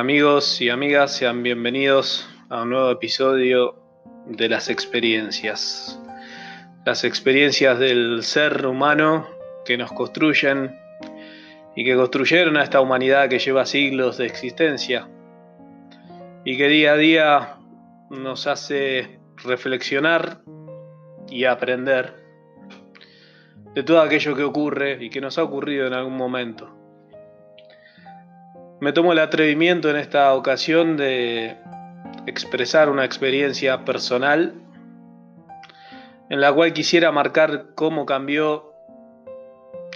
Amigos y amigas, sean bienvenidos a un nuevo episodio de las experiencias. Las experiencias del ser humano que nos construyen y que construyeron a esta humanidad que lleva siglos de existencia y que día a día nos hace reflexionar y aprender de todo aquello que ocurre y que nos ha ocurrido en algún momento. Me tomo el atrevimiento en esta ocasión de expresar una experiencia personal en la cual quisiera marcar cómo cambió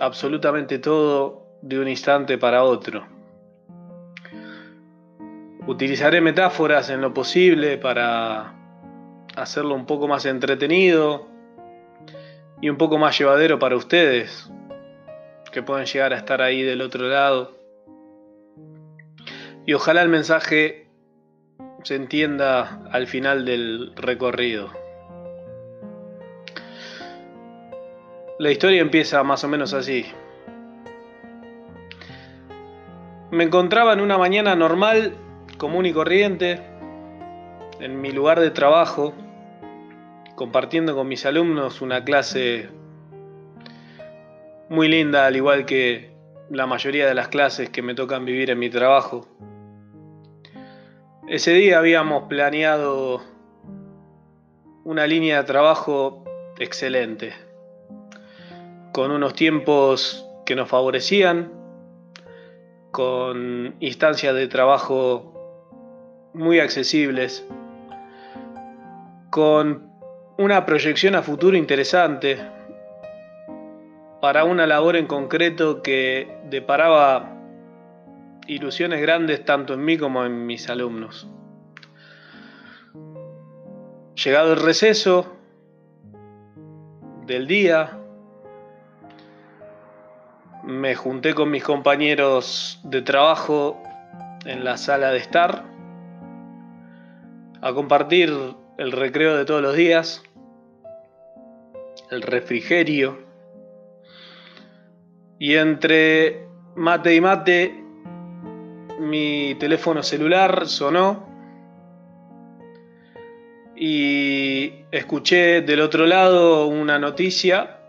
absolutamente todo de un instante para otro. Utilizaré metáforas en lo posible para hacerlo un poco más entretenido y un poco más llevadero para ustedes, que pueden llegar a estar ahí del otro lado y ojalá el mensaje se entienda al final del recorrido. La historia empieza más o menos así. Me encontraba en una mañana normal, común y corriente, en mi lugar de trabajo, compartiendo con mis alumnos una clase muy linda, al igual que la mayoría de las clases que me tocan vivir en mi trabajo. Ese día habíamos planeado una línea de trabajo excelente, con unos tiempos que nos favorecían, con instancias de trabajo muy accesibles, con una proyección a futuro interesante para una labor en concreto que deparaba ilusiones grandes tanto en mí como en mis alumnos. Llegado el receso del día, me junté con mis compañeros de trabajo en la sala de estar a compartir el recreo de todos los días, el refrigerio, y entre mate y mate mi teléfono celular sonó y escuché del otro lado una noticia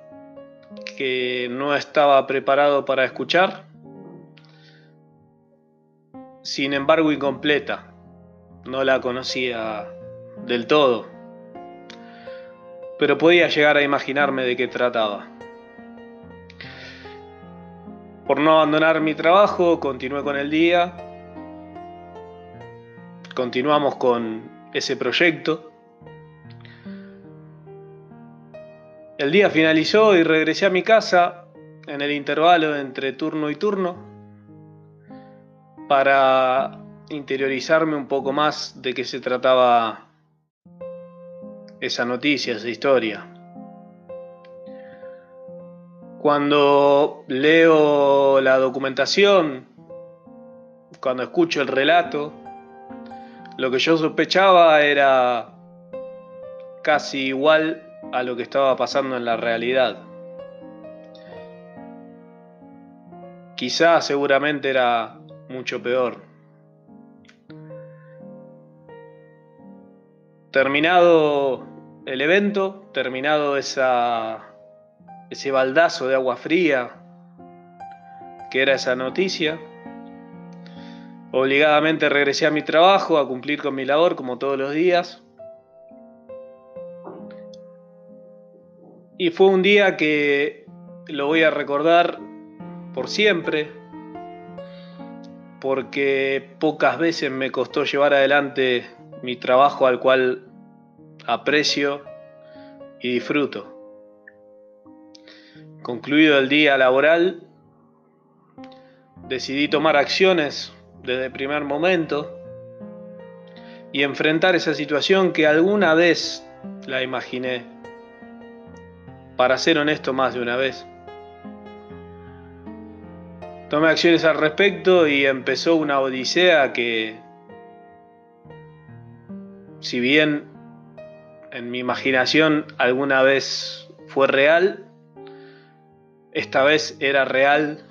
que no estaba preparado para escuchar, sin embargo incompleta, no la conocía del todo, pero podía llegar a imaginarme de qué trataba. Por no abandonar mi trabajo, continué con el día. Continuamos con ese proyecto. El día finalizó y regresé a mi casa en el intervalo entre turno y turno para interiorizarme un poco más de qué se trataba esa noticia, esa historia. Cuando leo la documentación, cuando escucho el relato, lo que yo sospechaba era casi igual a lo que estaba pasando en la realidad. Quizá seguramente era mucho peor. Terminado el evento, terminado esa ese baldazo de agua fría que era esa noticia. Obligadamente regresé a mi trabajo a cumplir con mi labor como todos los días. Y fue un día que lo voy a recordar por siempre, porque pocas veces me costó llevar adelante mi trabajo al cual aprecio y disfruto. Concluido el día laboral, decidí tomar acciones desde el primer momento y enfrentar esa situación que alguna vez la imaginé. Para ser honesto, más de una vez. Tomé acciones al respecto y empezó una odisea que, si bien en mi imaginación alguna vez fue real, esta vez era real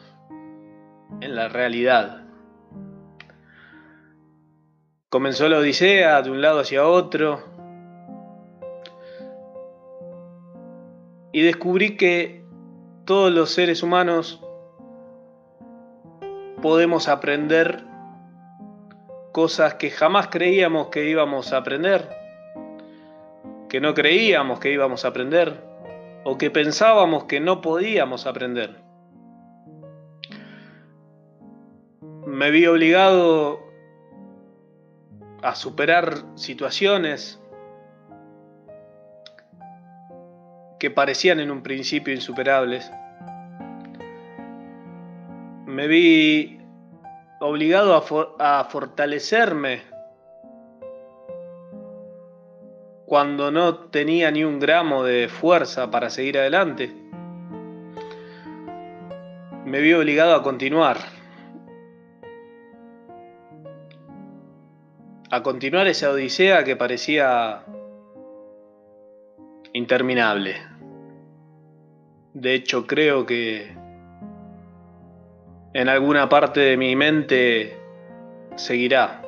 en la realidad. Comenzó la odisea de un lado hacia otro. Y descubrí que todos los seres humanos podemos aprender cosas que jamás creíamos que íbamos a aprender, que no creíamos que íbamos a aprender o que pensábamos que no podíamos aprender. Me vi obligado a superar situaciones que parecían en un principio insuperables. Me vi obligado a, fortalecerme cuando no tenía ni un gramo de fuerza para seguir adelante. Me vi obligado a continuar. A continuar esa odisea que parecía interminable. De hecho, creo que en alguna parte de mi mente seguirá.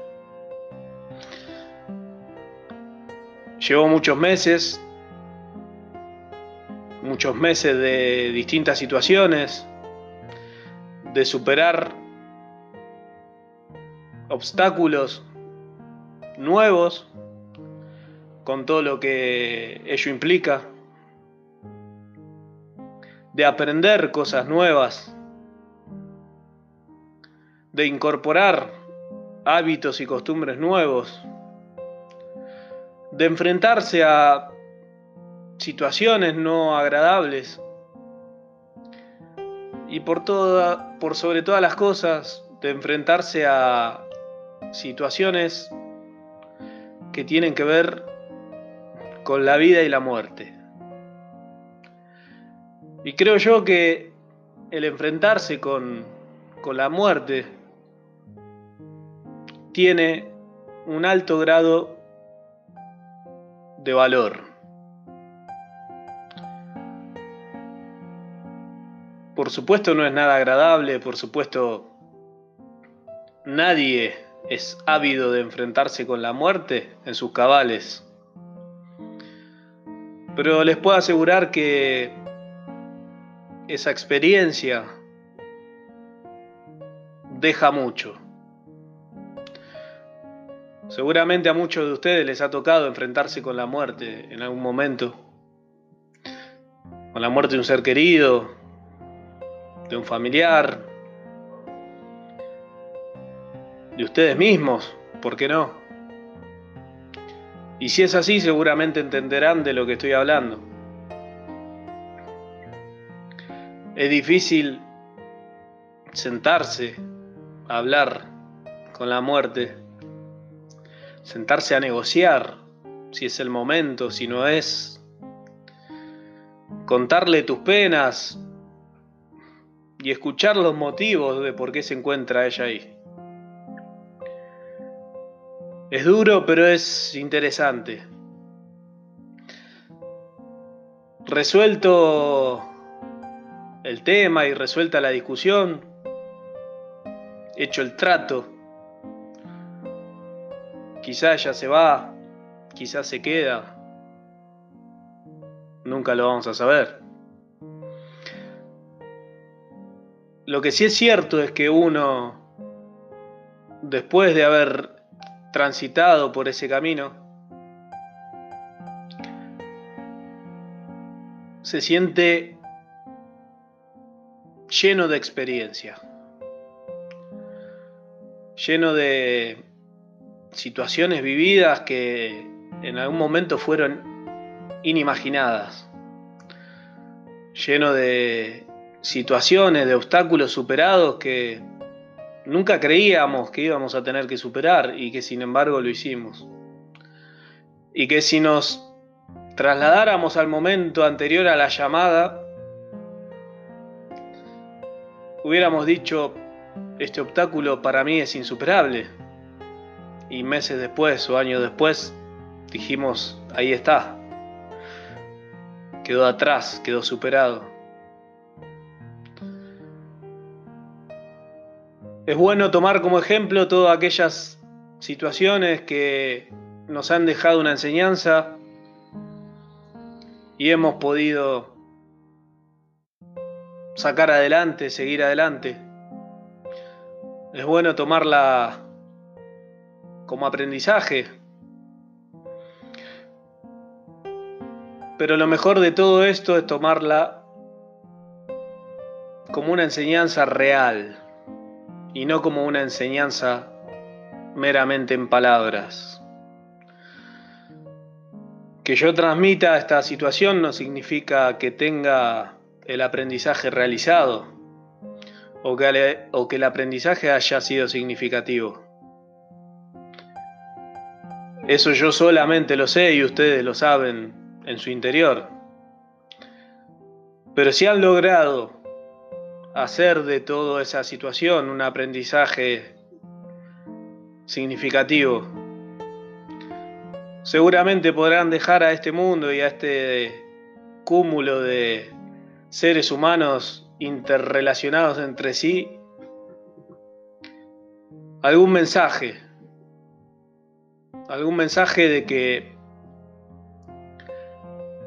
Llevo muchos meses, muchos meses de distintas situaciones, de superar obstáculos nuevos, con todo lo que ello implica, de aprender cosas nuevas de incorporar hábitos y costumbres nuevos, de enfrentarse a situaciones no agradables y por, toda, por sobre todas las cosas de enfrentarse a situaciones que tienen que ver con la vida y la muerte. Y creo yo que el enfrentarse con, con la muerte tiene un alto grado de valor. Por supuesto no es nada agradable, por supuesto nadie es ávido de enfrentarse con la muerte en sus cabales. Pero les puedo asegurar que esa experiencia deja mucho. Seguramente a muchos de ustedes les ha tocado enfrentarse con la muerte en algún momento. Con la muerte de un ser querido, de un familiar, de ustedes mismos, ¿por qué no? Y si es así, seguramente entenderán de lo que estoy hablando. Es difícil sentarse, a hablar con la muerte sentarse a negociar si es el momento, si no es, contarle tus penas y escuchar los motivos de por qué se encuentra ella ahí. Es duro, pero es interesante. Resuelto el tema y resuelta la discusión, hecho el trato, Quizás ya se va, quizás se queda. Nunca lo vamos a saber. Lo que sí es cierto es que uno, después de haber transitado por ese camino, se siente lleno de experiencia, lleno de situaciones vividas que en algún momento fueron inimaginadas, lleno de situaciones, de obstáculos superados que nunca creíamos que íbamos a tener que superar y que sin embargo lo hicimos. Y que si nos trasladáramos al momento anterior a la llamada, hubiéramos dicho, este obstáculo para mí es insuperable y meses después o años después dijimos, ahí está, quedó atrás, quedó superado. Es bueno tomar como ejemplo todas aquellas situaciones que nos han dejado una enseñanza y hemos podido sacar adelante, seguir adelante. Es bueno tomarla como aprendizaje. Pero lo mejor de todo esto es tomarla como una enseñanza real y no como una enseñanza meramente en palabras. Que yo transmita esta situación no significa que tenga el aprendizaje realizado o que, el aprendizaje haya sido significativo. Eso yo solamente lo sé y ustedes lo saben en su interior. Pero si han logrado hacer de toda esa situación un aprendizaje significativo, seguramente podrán dejar a este mundo y a este cúmulo de seres humanos interrelacionados entre sí algún mensaje, algún mensaje de que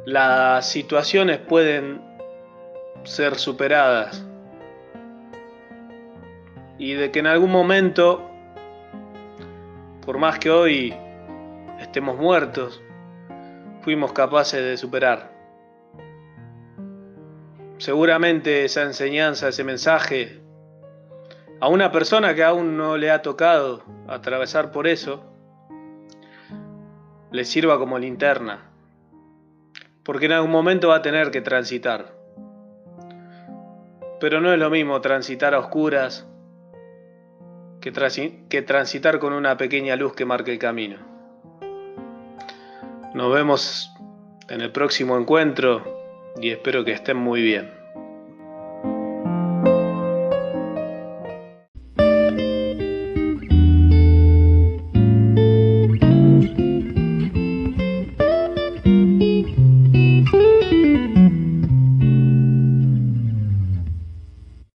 las situaciones pueden ser superadas y de que en algún momento, por más que hoy estemos muertos, fuimos capaces de superar. Seguramente esa enseñanza, ese mensaje, a una persona que aún no le ha tocado atravesar por eso, le sirva como linterna, porque en algún momento va a tener que transitar. Pero no es lo mismo transitar a oscuras que, que transitar con una pequeña luz que marque el camino. Nos vemos en el próximo encuentro y espero que estén muy bien.